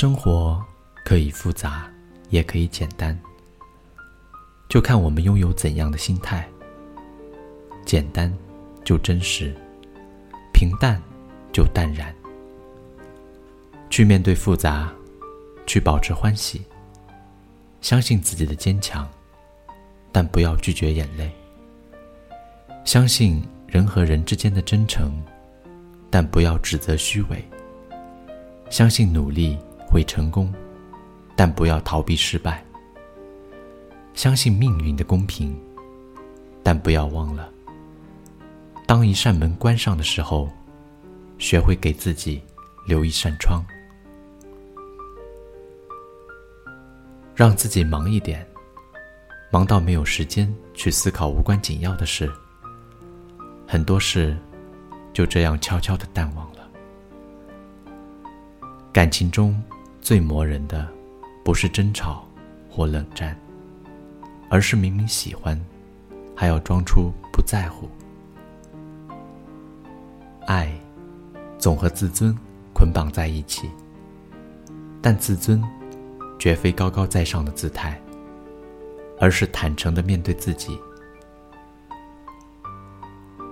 生活可以复杂，也可以简单，就看我们拥有怎样的心态。简单就真实，平淡就淡然。去面对复杂，去保持欢喜。相信自己的坚强，但不要拒绝眼泪。相信人和人之间的真诚，但不要指责虚伪。相信努力会成功，但不要逃避失败。相信命运的公平，但不要忘了，当一扇门关上的时候，学会给自己留一扇窗。让自己忙一点，忙到没有时间去思考无关紧要的事。很多事就这样悄悄的淡忘了。感情中最磨人的，不是争吵或冷战，而是明明喜欢，还要装出不在乎。爱总和自尊捆绑在一起，但自尊。绝非高高在上的姿态，而是坦诚的面对自己。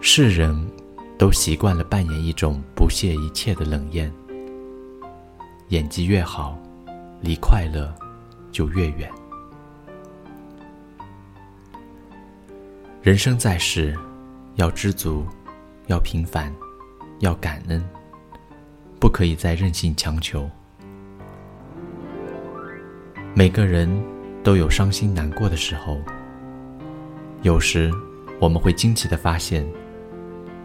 世人都习惯了扮演一种不屑一切的冷艳，演技越好，离快乐就越远。人生在世，要知足，要平凡，要感恩，不可以再任性强求。每个人都有伤心难过的时候，有时我们会惊奇的发现，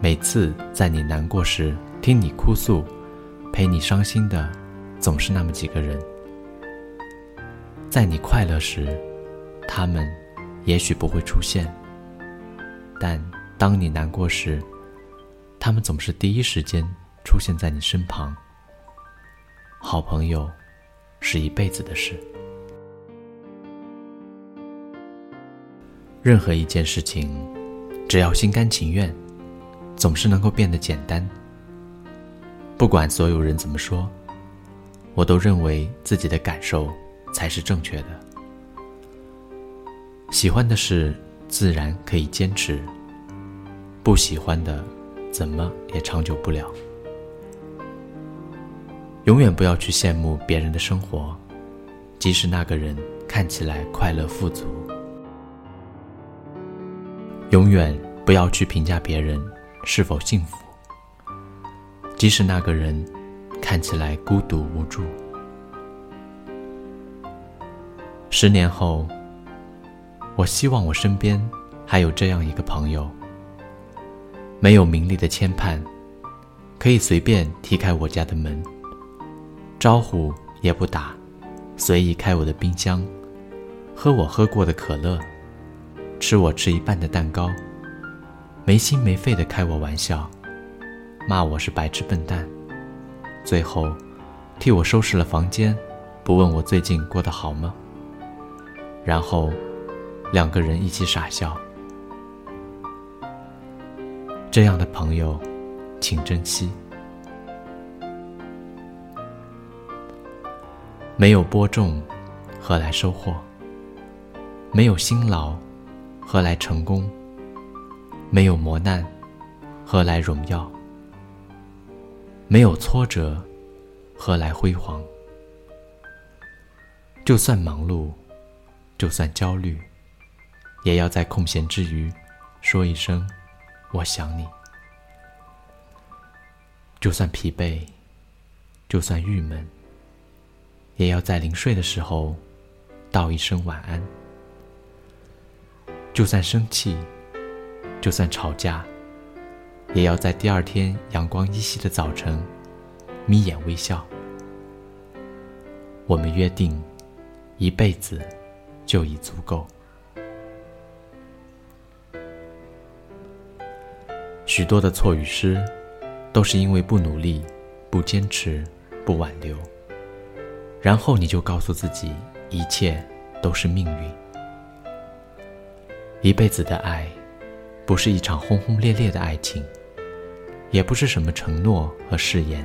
每次在你难过时听你哭诉，陪你伤心的，总是那么几个人；在你快乐时，他们也许不会出现，但当你难过时，他们总是第一时间出现在你身旁。好朋友，是一辈子的事。任何一件事情，只要心甘情愿，总是能够变得简单。不管所有人怎么说，我都认为自己的感受才是正确的。喜欢的事自然可以坚持，不喜欢的，怎么也长久不了。永远不要去羡慕别人的生活，即使那个人看起来快乐富足。永远不要去评价别人是否幸福，即使那个人看起来孤独无助。十年后，我希望我身边还有这样一个朋友，没有名利的牵绊，可以随便踢开我家的门，招呼也不打，随意开我的冰箱，喝我喝过的可乐。吃我吃一半的蛋糕，没心没肺的开我玩笑，骂我是白痴笨蛋，最后替我收拾了房间，不问我最近过得好吗？然后两个人一起傻笑。这样的朋友，请珍惜。没有播种，何来收获？没有辛劳。何来成功？没有磨难，何来荣耀？没有挫折，何来辉煌？就算忙碌，就算焦虑，也要在空闲之余说一声“我想你”。就算疲惫，就算郁闷，也要在临睡的时候道一声晚安。就算生气，就算吵架，也要在第二天阳光依稀的早晨，眯眼微笑。我们约定，一辈子就已足够。许多的错与失，都是因为不努力、不坚持、不挽留，然后你就告诉自己，一切都是命运。一辈子的爱，不是一场轰轰烈烈的爱情，也不是什么承诺和誓言，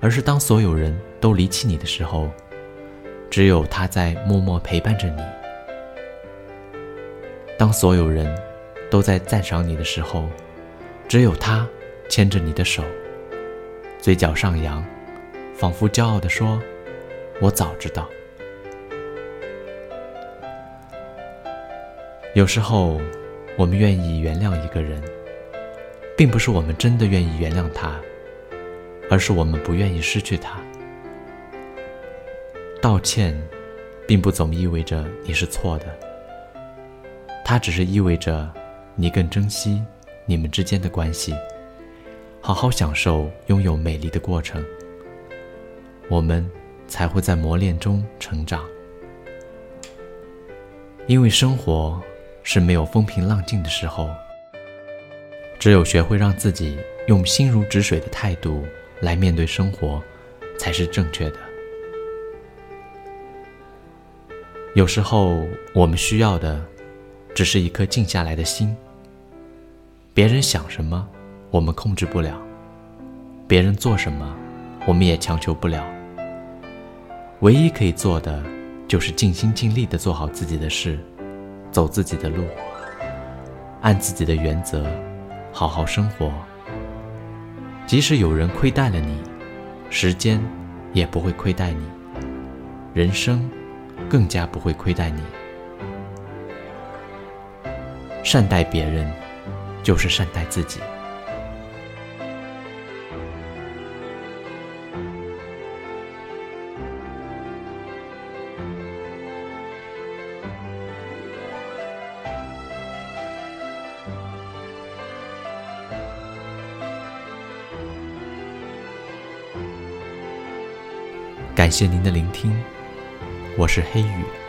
而是当所有人都离弃你的时候，只有他在默默陪伴着你；当所有人都在赞赏你的时候，只有他牵着你的手，嘴角上扬，仿佛骄傲地说：“我早知道。”有时候，我们愿意原谅一个人，并不是我们真的愿意原谅他。而是我们不愿意失去他。道歉，并不总意味着你是错的，它只是意味着你更珍惜你们之间的关系，好好享受拥有美丽的过程。我们才会在磨练中成长，因为生活是没有风平浪静的时候，只有学会让自己用心如止水的态度。来面对生活，才是正确的。有时候，我们需要的，只是一颗静下来的心。别人想什么，我们控制不了；别人做什么，我们也强求不了。唯一可以做的，就是尽心尽力的做好自己的事，走自己的路，按自己的原则，好好生活。即使有人亏待了你，时间也不会亏待你，人生更加不会亏待你。善待别人，就是善待自己。感谢您的聆听，我是黑雨。